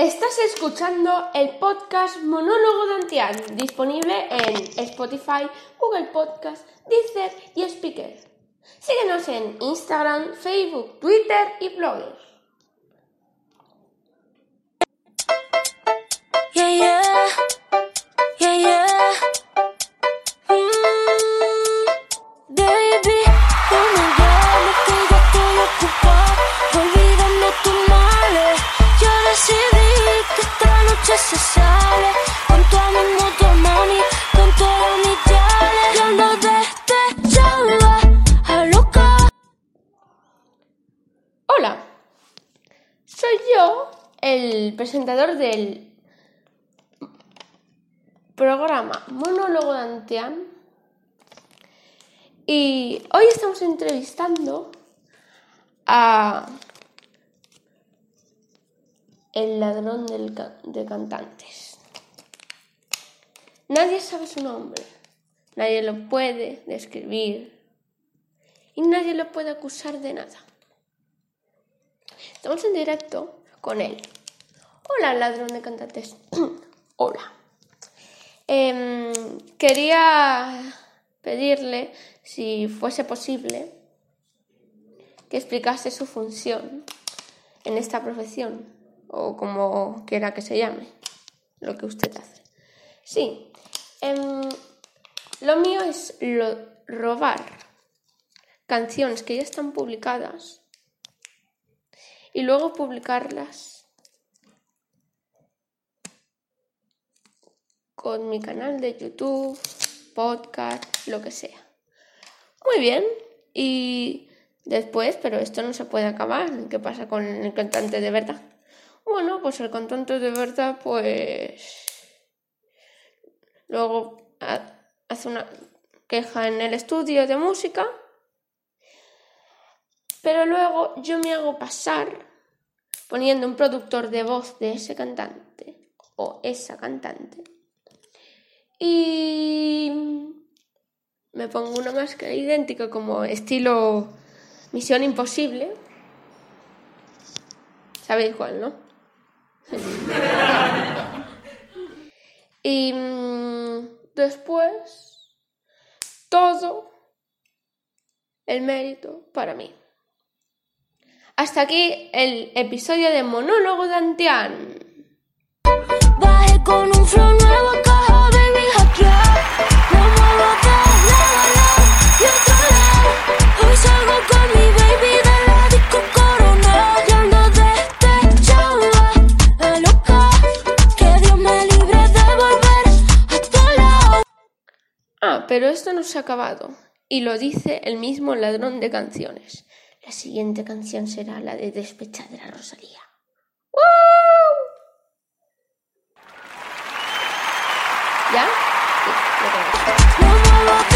Estás escuchando el podcast Monólogo de Antián, disponible en Spotify, Google Podcast, Deezer y Speaker. Síguenos en Instagram, Facebook, Twitter y Blogger. Soy yo, el presentador del programa Monólogo de. Y hoy estamos entrevistando a el ladrón de cantantes. Nadie sabe su nombre, nadie lo puede describir y nadie lo puede acusar de nada. Estamos en directo con él. Hola, ladrón de cantantes. Hola. Em, quería pedirle, si fuese posible, que explicase su función en esta profesión, o como quiera que se llame, lo que usted hace. Sí, em, lo mío es robar canciones que ya están publicadas y luego publicarlas con mi canal de YouTube, podcast, lo que sea. Muy bien. Y después, pero esto no se puede acabar. ¿Qué pasa con el cantante de verdad? Bueno, pues el cantante de verdad, pues... Luego ha- hace una queja en el estudio de música, pero luego yo me hago pasar poniendo un productor de voz de ese cantante o esa cantante y me pongo una máscara idéntica como estilo Misión Imposible. ¿Sabéis cuál, no? y mm, después todo el mérito para mí. Hasta aquí el episodio de Monólogo de Antián. Bajé con un flow nuevo, caja, baby, hackear. Me muevo de lado a lado y otro lado. Hoy salgo con mi baby de la disco corona. Yo ando despechada, a loca. Que Dios me libre de volver a tu lado. Ah, pero esto no se ha acabado. Y lo dice el mismo ladrón de canciones. La siguiente canción será la de Despechadera Rosalía. ¡Woo! ¿Ya? Sí, lo